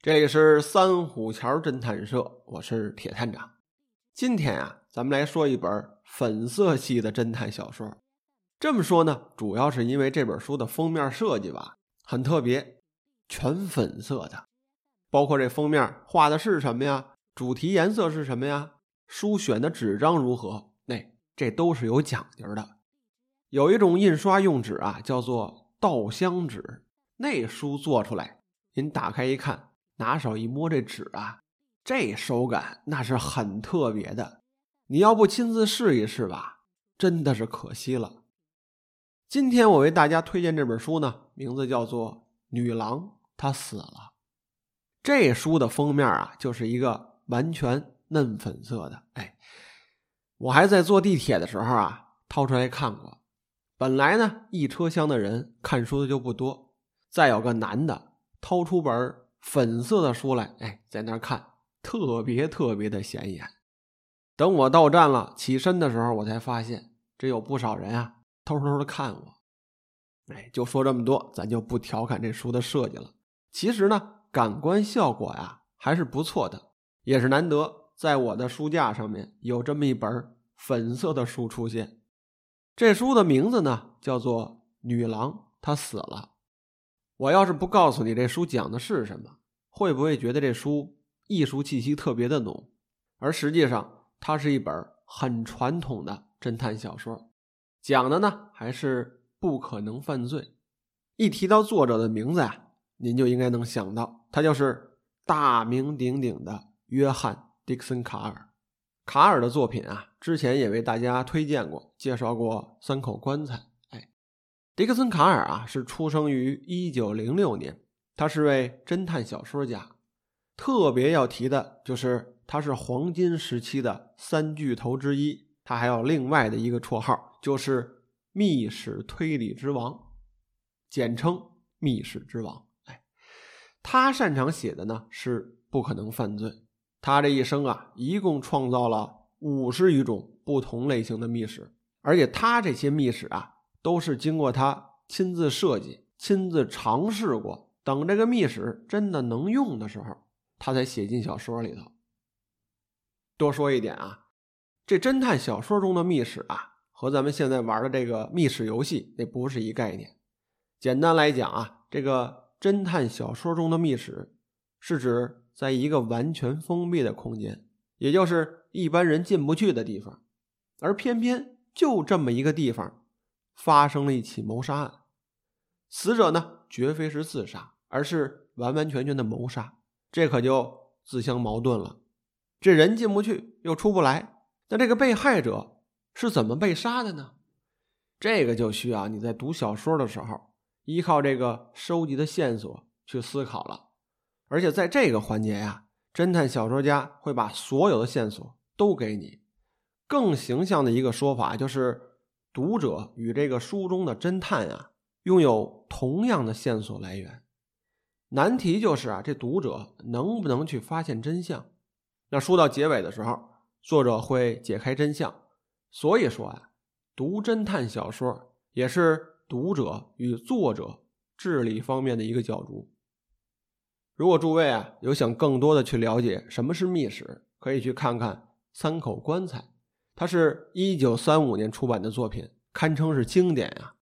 这里是三虎桥侦探社，我是铁探长。今天啊，咱们来说一本粉色系的侦探小说。这么说呢，主要是因为这本书的封面设计吧，很特别，全粉色的。包括这封面画的是什么呀？主题颜色是什么呀？书选的纸张如何？那这都是有讲究的。有一种印刷用纸啊，叫做稻香纸。那书做出来，您打开一看，拿手一摸这纸啊，这手感那是很特别的。你要不亲自试一试吧，真的是可惜了。今天我为大家推荐这本书呢，名字叫做《女郎她死了》。这书的封面啊，就是一个完全嫩粉色的。哎，我还在坐地铁的时候啊，掏出来看过。本来呢，一车厢的人看书的就不多，再有个男的掏出本粉色的书来，哎，在那儿看，特别特别的显眼。等我到站了，起身的时候，我才发现这有不少人啊。偷偷的看我，哎，就说这么多，咱就不调侃这书的设计了。其实呢，感官效果呀还是不错的，也是难得在我的书架上面有这么一本粉色的书出现。这书的名字呢叫做《女郎她死了》。我要是不告诉你这书讲的是什么，会不会觉得这书艺术气息特别的浓？而实际上，它是一本很传统的侦探小说。讲的呢还是不可能犯罪。一提到作者的名字呀，您就应该能想到，他就是大名鼎鼎的约翰·迪克森·卡尔。卡尔的作品啊，之前也为大家推荐过，介绍过《三口棺材》。迪克森·卡尔啊，是出生于一九零六年，他是位侦探小说家。特别要提的就是，他是黄金时期的三巨头之一。他还有另外的一个绰号。就是密室推理之王，简称密室之王。哎，他擅长写的呢是不可能犯罪。他这一生啊，一共创造了五十余种不同类型的密室，而且他这些密室啊，都是经过他亲自设计、亲自尝试过。等这个密室真的能用的时候，他才写进小说里头。多说一点啊，这侦探小说中的密室啊。和咱们现在玩的这个密室游戏那不是一概念。简单来讲啊，这个侦探小说中的密室是指在一个完全封闭的空间，也就是一般人进不去的地方，而偏偏就这么一个地方发生了一起谋杀案，死者呢绝非是自杀，而是完完全全的谋杀，这可就自相矛盾了。这人进不去，又出不来，那这个被害者。是怎么被杀的呢？这个就需要你在读小说的时候，依靠这个收集的线索去思考了。而且在这个环节呀，侦探小说家会把所有的线索都给你。更形象的一个说法就是，读者与这个书中的侦探啊，拥有同样的线索来源。难题就是啊，这读者能不能去发现真相？那书到结尾的时候，作者会解开真相。所以说啊，读侦探小说也是读者与作者智力方面的一个角逐。如果诸位啊有想更多的去了解什么是密史，可以去看看《三口棺材》，它是一九三五年出版的作品，堪称是经典呀。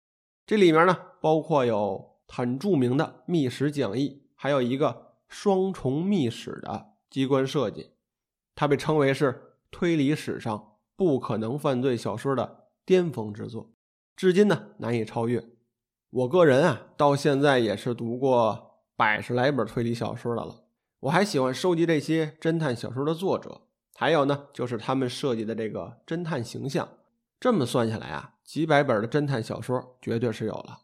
这里面呢，包括有很著名的密室讲义，还有一个双重密室的机关设计，它被称为是推理史上。不可能犯罪小说的巅峰之作，至今呢难以超越。我个人啊，到现在也是读过百十来本推理小说的了。我还喜欢收集这些侦探小说的作者，还有呢，就是他们设计的这个侦探形象。这么算下来啊，几百本的侦探小说绝对是有了。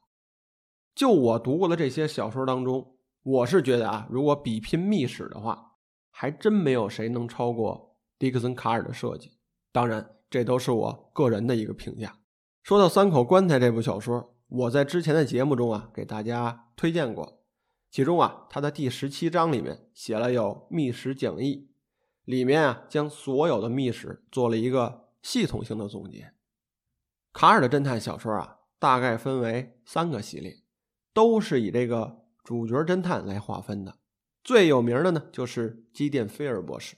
就我读过的这些小说当中，我是觉得啊，如果比拼密室的话，还真没有谁能超过迪克森·卡尔的设计。当然，这都是我个人的一个评价。说到《三口棺材》这部小说，我在之前的节目中啊给大家推荐过，其中啊它的第十七章里面写了有密室讲义，里面啊将所有的密室做了一个系统性的总结。卡尔的侦探小说啊大概分为三个系列，都是以这个主角侦探来划分的。最有名的呢就是基甸菲尔博士。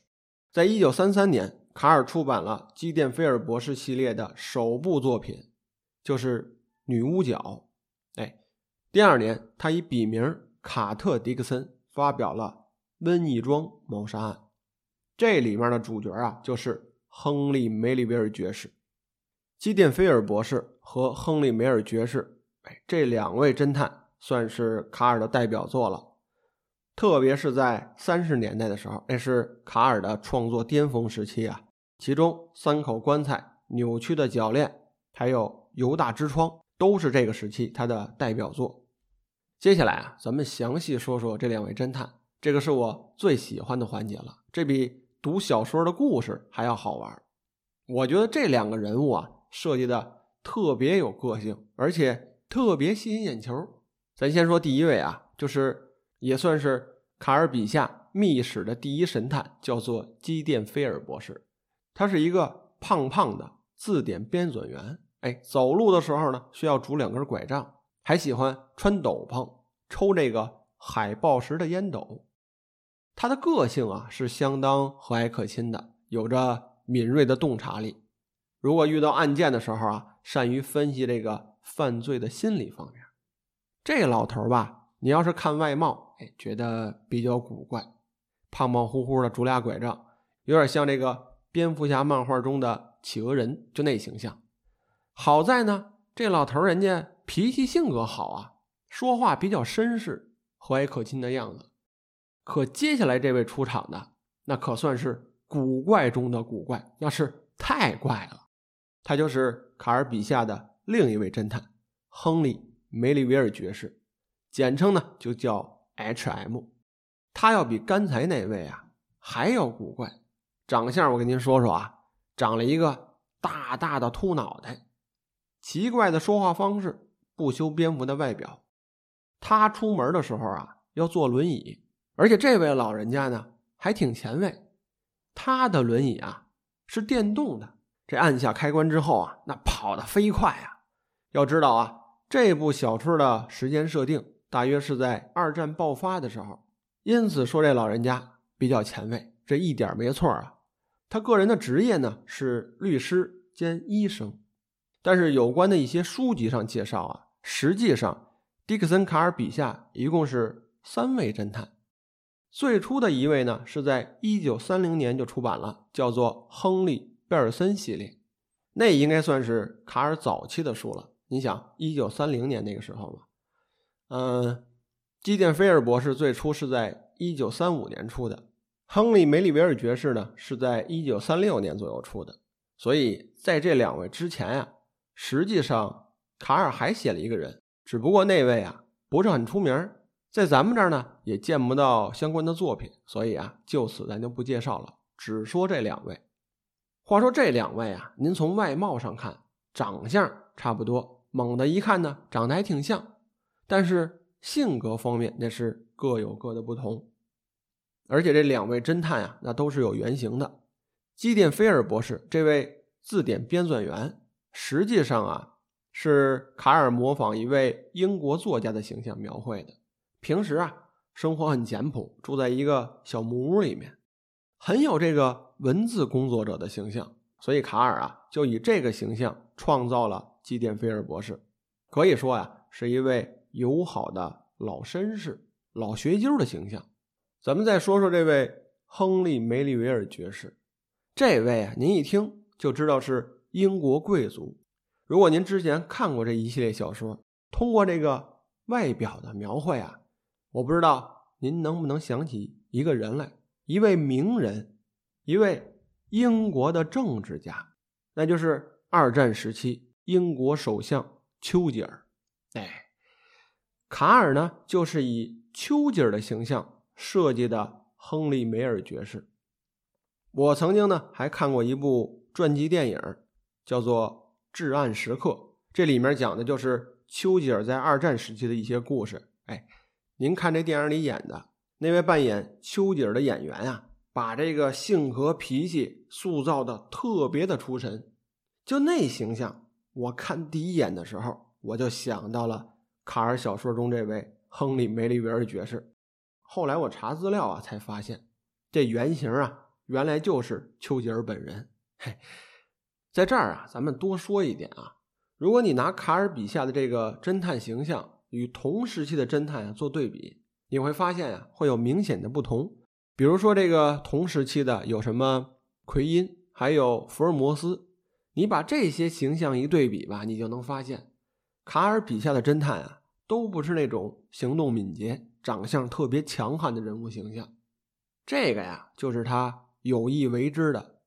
在一九三三年，卡尔出版了基甸菲尔博士系列的首部作品，就是《女巫角》。哎，第二年，他以笔名卡特·迪克森发表了《瘟疫庄谋杀案》，这里面的主角啊就是亨利·梅里维尔爵士。基甸菲尔博士和亨利·梅尔爵士，哎，这两位侦探算是卡尔的代表作了。特别是在三十年代的时候，那是卡尔的创作巅峰时期啊。其中，《三口棺材》、《扭曲的铰链》还有《犹大之窗》都是这个时期他的代表作。接下来啊，咱们详细说说这两位侦探，这个是我最喜欢的环节了。这比读小说的故事还要好玩。我觉得这两个人物啊，设计的特别有个性，而且特别吸引眼球。咱先说第一位啊，就是。也算是卡尔笔下密史的第一神探，叫做基甸菲尔博士。他是一个胖胖的字典编纂员，哎，走路的时候呢需要拄两根拐杖，还喜欢穿斗篷，抽这个海豹石的烟斗。他的个性啊是相当和蔼可亲的，有着敏锐的洞察力。如果遇到案件的时候啊，善于分析这个犯罪的心理方面。这老头吧。你要是看外貌，哎，觉得比较古怪，胖胖乎乎的，拄俩拐杖，有点像这个蝙蝠侠漫画中的企鹅人，就那形象。好在呢，这老头人家脾气性格好啊，说话比较绅士，和蔼可亲的样子。可接下来这位出场的，那可算是古怪中的古怪，那是太怪了。他就是卡尔笔下的另一位侦探亨利·梅里维尔爵士。简称呢就叫 H.M，他要比刚才那位啊还要古怪，长相我跟您说说啊，长了一个大大的秃脑袋，奇怪的说话方式，不修边幅的外表。他出门的时候啊要坐轮椅，而且这位老人家呢还挺前卫，他的轮椅啊是电动的，这按下开关之后啊，那跑得飞快啊。要知道啊，这部小说的时间设定。大约是在二战爆发的时候，因此说这老人家比较前卫，这一点没错啊。他个人的职业呢是律师兼医生，但是有关的一些书籍上介绍啊，实际上迪克森卡尔笔下一共是三位侦探。最初的一位呢是在一九三零年就出版了，叫做《亨利·贝尔森系列》，那应该算是卡尔早期的书了。你想，一九三零年那个时候嘛。嗯，基甸菲尔博士最初是在一九三五年出的，亨利梅里维尔爵士呢是在一九三六年左右出的。所以在这两位之前呀，实际上卡尔还写了一个人，只不过那位啊不是很出名，在咱们这儿呢也见不到相关的作品，所以啊就此咱就不介绍了，只说这两位。话说这两位啊，您从外貌上看，长相差不多，猛的一看呢，长得还挺像。但是性格方面那是各有各的不同，而且这两位侦探啊，那都是有原型的。基甸菲尔博士这位字典编纂员，实际上啊是卡尔模仿一位英国作家的形象描绘的。平时啊生活很简朴，住在一个小木屋里面，很有这个文字工作者的形象。所以卡尔啊就以这个形象创造了基甸菲尔博士，可以说呀是一位。友好的老绅士、老学究的形象。咱们再说说这位亨利·梅里维尔爵士。这位啊，您一听就知道是英国贵族。如果您之前看过这一系列小说，通过这个外表的描绘啊，我不知道您能不能想起一个人来，一位名人，一位英国的政治家，那就是二战时期英国首相丘吉尔。哎。卡尔呢，就是以丘吉尔的形象设计的亨利梅尔爵士。我曾经呢还看过一部传记电影，叫做《至暗时刻》，这里面讲的就是丘吉尔在二战时期的一些故事。哎，您看这电影里演的那位扮演丘吉尔的演员啊，把这个性格脾气塑造的特别的出神。就那形象，我看第一眼的时候，我就想到了。卡尔小说中这位亨利·梅里维尔爵士，后来我查资料啊，才发现这原型啊，原来就是丘吉尔本人。嘿，在这儿啊，咱们多说一点啊，如果你拿卡尔笔下的这个侦探形象与同时期的侦探啊做对比，你会发现啊，会有明显的不同。比如说这个同时期的有什么奎因，还有福尔摩斯，你把这些形象一对比吧，你就能发现，卡尔笔下的侦探啊，都不是那种行动敏捷、长相特别强悍的人物形象。这个呀，就是他有意为之的，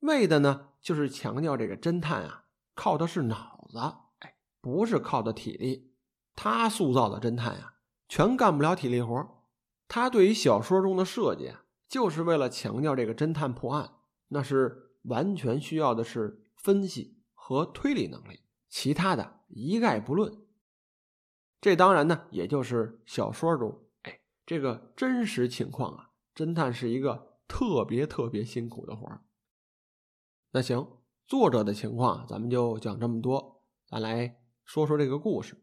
为的呢，就是强调这个侦探啊，靠的是脑子，哎，不是靠的体力。他塑造的侦探呀，全干不了体力活他对于小说中的设计啊，就是为了强调这个侦探破案，那是完全需要的是分析和推理能力，其他的一概不论。这当然呢，也就是小说中，哎，这个真实情况啊，侦探是一个特别特别辛苦的活儿。那行，作者的情况咱们就讲这么多，咱来说说这个故事。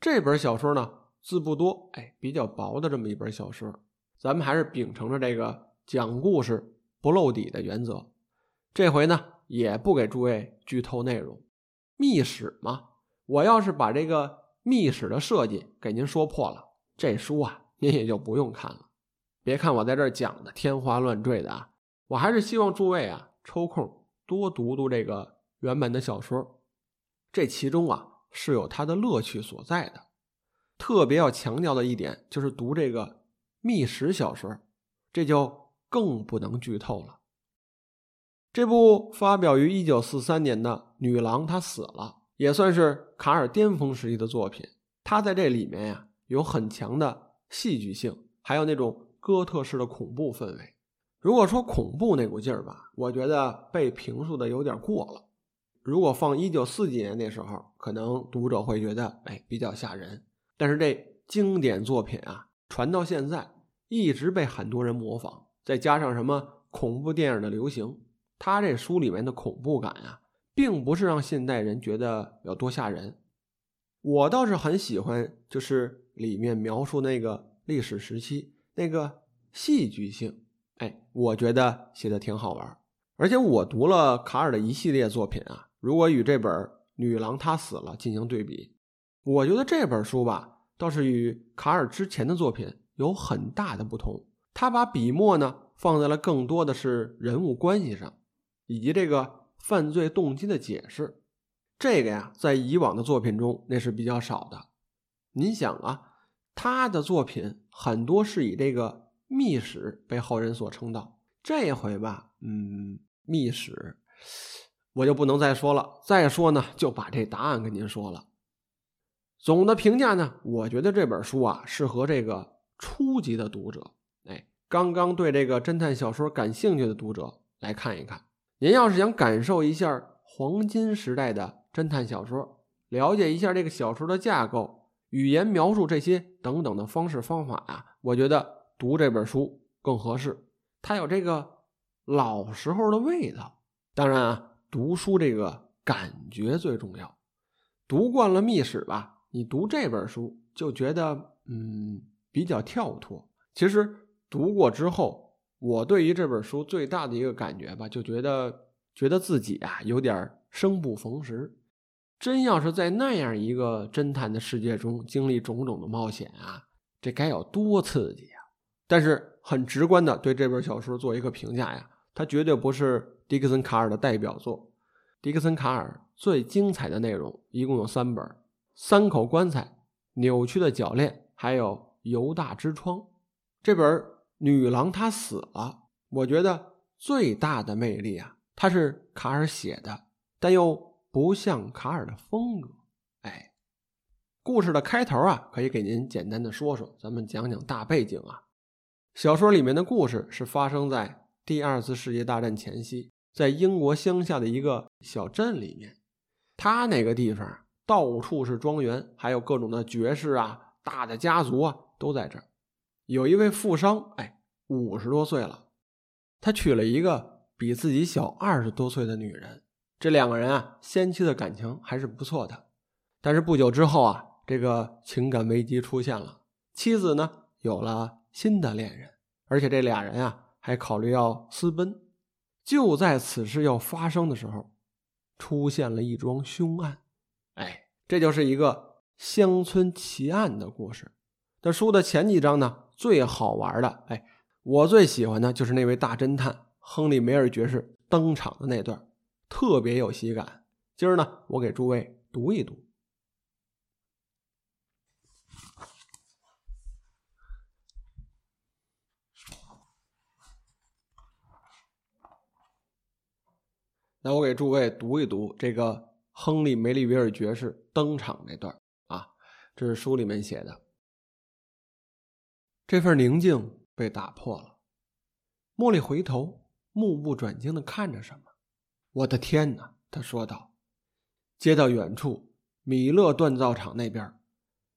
这本小说呢。字不多，哎，比较薄的这么一本小说，咱们还是秉承着这个讲故事不露底的原则。这回呢，也不给诸位剧透内容。密史嘛，我要是把这个密史的设计给您说破了，这书啊，您也就不用看了。别看我在这讲的天花乱坠的啊，我还是希望诸位啊，抽空多读读这个原本的小说，这其中啊，是有它的乐趣所在的。特别要强调的一点就是读这个密史小说，这就更不能剧透了。这部发表于一九四三年的《女郎她死了》，也算是卡尔巅峰时期的作品。他在这里面呀，有很强的戏剧性，还有那种哥特式的恐怖氛围。如果说恐怖那股劲儿吧，我觉得被评述的有点过了。如果放一九四几年那时候，可能读者会觉得，哎，比较吓人。但是这经典作品啊，传到现在一直被很多人模仿，再加上什么恐怖电影的流行，他这书里面的恐怖感啊，并不是让现代人觉得有多吓人。我倒是很喜欢，就是里面描述那个历史时期那个戏剧性，哎，我觉得写的挺好玩。而且我读了卡尔的一系列作品啊，如果与这本《女郎她死了》进行对比。我觉得这本书吧，倒是与卡尔之前的作品有很大的不同。他把笔墨呢放在了更多的是人物关系上，以及这个犯罪动机的解释。这个呀，在以往的作品中那是比较少的。您想啊，他的作品很多是以这个秘史被后人所称道。这回吧，嗯，秘史我就不能再说了。再说呢，就把这答案跟您说了。总的评价呢，我觉得这本书啊适合这个初级的读者，哎，刚刚对这个侦探小说感兴趣的读者来看一看。您要是想感受一下黄金时代的侦探小说，了解一下这个小说的架构、语言描述这些等等的方式方法啊，我觉得读这本书更合适。它有这个老时候的味道。当然啊，读书这个感觉最重要。读惯了秘史吧。你读这本书就觉得嗯比较跳脱。其实读过之后，我对于这本书最大的一个感觉吧，就觉得觉得自己啊有点生不逢时。真要是在那样一个侦探的世界中经历种种的冒险啊，这该有多刺激呀！但是很直观的对这本小说做一个评价呀，它绝对不是迪克森卡尔的代表作。迪克森卡尔最精彩的内容一共有三本。三口棺材、扭曲的铰链，还有犹大之窗。这本女郎她死了，我觉得最大的魅力啊，它是卡尔写的，但又不像卡尔的风格。哎，故事的开头啊，可以给您简单的说说，咱们讲讲大背景啊。小说里面的故事是发生在第二次世界大战前夕，在英国乡下的一个小镇里面，他那个地方。到处是庄园，还有各种的爵士啊，大的家族啊都在这儿。有一位富商，哎，五十多岁了，他娶了一个比自己小二十多岁的女人。这两个人啊，先期的感情还是不错的。但是不久之后啊，这个情感危机出现了，妻子呢有了新的恋人，而且这俩人啊还考虑要私奔。就在此事要发生的时候，出现了一桩凶案。哎，这就是一个乡村奇案的故事。那书的前几章呢，最好玩的，哎，我最喜欢的就是那位大侦探亨利·梅尔爵士登场的那段，特别有喜感。今儿呢，我给诸位读一读。那我给诸位读一读这个亨利·梅里维尔爵士登场那段啊，这是书里面写的。这份宁静被打破了。茉莉回头，目不转睛的看着什么。我的天哪！他说道。接到远处米勒锻造厂那边，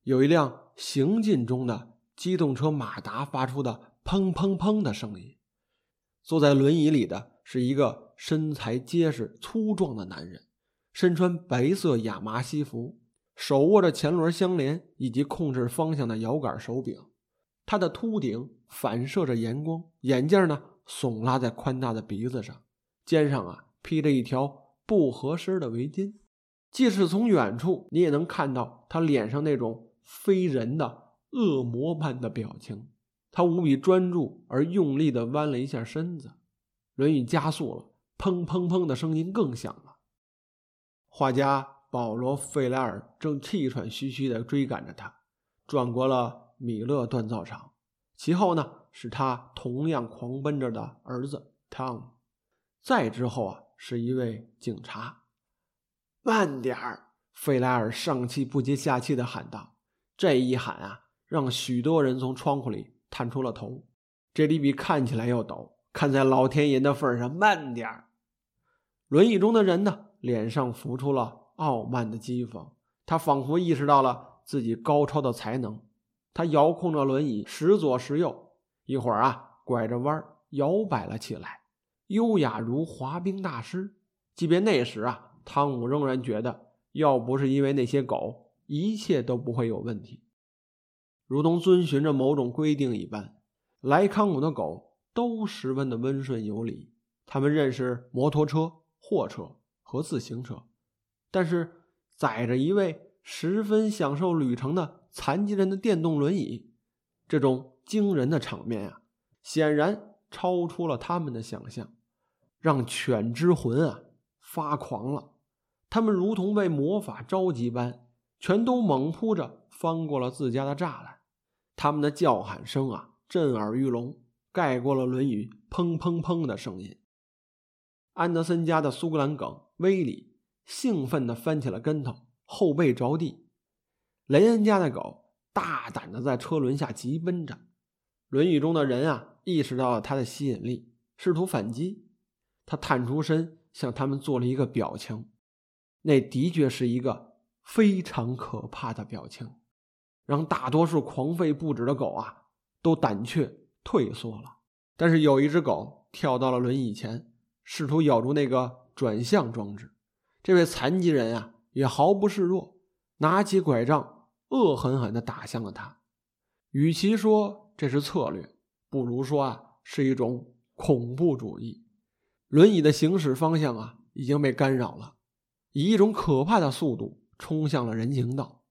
有一辆行进中的机动车马达发出的砰砰砰的声音。坐在轮椅里的是一个身材结实、粗壮的男人，身穿白色亚麻西服，手握着前轮相连以及控制方向的摇杆手柄。他的秃顶反射着阳光，眼镜呢耸拉在宽大的鼻子上，肩上啊披着一条不合身的围巾。即使从远处，你也能看到他脸上那种非人的恶魔般的表情。他无比专注而用力地弯了一下身子，轮椅加速了，砰砰砰的声音更响了。画家保罗·费莱尔正气喘吁吁地追赶着他，转过了。米勒锻造厂，其后呢是他同样狂奔着的儿子汤姆，再之后啊是一位警察。慢点儿！费莱尔上气不接下气地喊道。这一喊啊，让许多人从窗户里探出了头。这里比看起来要陡，看在老天爷的份上，慢点儿！轮椅中的人呢，脸上浮出了傲慢的讥讽，他仿佛意识到了自己高超的才能。他遥控着轮椅，时左时右，一会儿啊，拐着弯摇摆了起来，优雅如滑冰大师。即便那时啊，汤姆仍然觉得，要不是因为那些狗，一切都不会有问题。如同遵循着某种规定一般，莱康姆的狗都十分的温顺有礼。他们认识摩托车、货车和自行车，但是载着一位十分享受旅程的。残疾人的电动轮椅，这种惊人的场面啊，显然超出了他们的想象，让犬之魂啊发狂了。他们如同被魔法召集般，全都猛扑着翻过了自家的栅栏。他们的叫喊声啊，震耳欲聋，盖过了轮椅砰砰砰的声音。安德森家的苏格兰梗威里兴奋地翻起了跟头，后背着地。雷恩家的狗大胆的在车轮下疾奔着，轮椅中的人啊意识到了它的吸引力，试图反击。他探出身向他们做了一个表情，那的确是一个非常可怕的表情，让大多数狂吠不止的狗啊都胆怯退缩了。但是有一只狗跳到了轮椅前，试图咬住那个转向装置。这位残疾人啊也毫不示弱，拿起拐杖。恶狠狠地打向了他。与其说这是策略，不如说啊是一种恐怖主义。轮椅的行驶方向啊已经被干扰了，以一种可怕的速度冲向了人行道。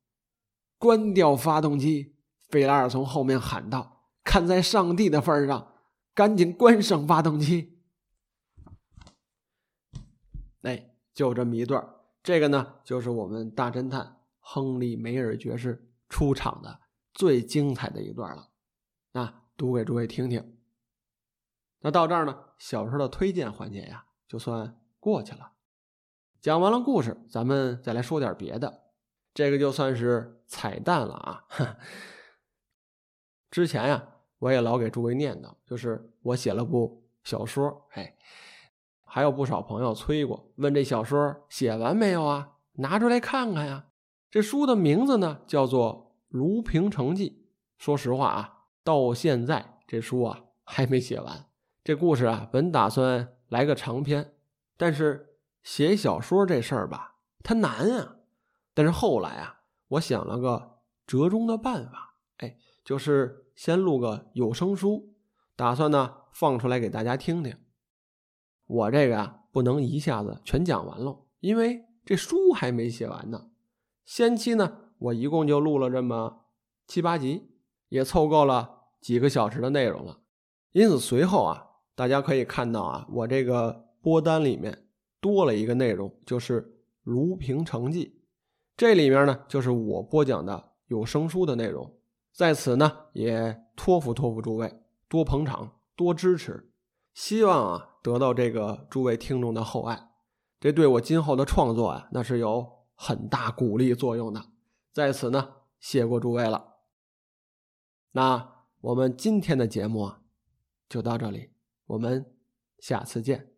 关掉发动机！费拉尔从后面喊道：“看在上帝的份上，赶紧关上发动机！”哎，就这么一段这个呢，就是我们大侦探。亨利·梅尔爵士出场的最精彩的一段了，那读给诸位听听。那到这儿呢，小说的推荐环节呀，就算过去了。讲完了故事，咱们再来说点别的，这个就算是彩蛋了啊。之前呀，我也老给诸位念叨，就是我写了部小说，哎，还有不少朋友催过，问这小说写完没有啊？拿出来看看呀。这书的名字呢，叫做《卢平城记》。说实话啊，到现在这书啊还没写完。这故事啊，本打算来个长篇，但是写小说这事儿吧，它难啊。但是后来啊，我想了个折中的办法，哎，就是先录个有声书，打算呢放出来给大家听听。我这个啊不能一下子全讲完喽，因为这书还没写完呢。先期呢，我一共就录了这么七八集，也凑够了几个小时的内容了。因此随后啊，大家可以看到啊，我这个播单里面多了一个内容，就是《卢平成记》。这里面呢，就是我播讲的有声书的内容。在此呢，也托付托付诸位多捧场、多支持，希望啊得到这个诸位听众的厚爱，这对我今后的创作啊，那是有很大鼓励作用的。在此呢，谢过诸位了。那我们今天的节目啊，就到这里，我们下次见。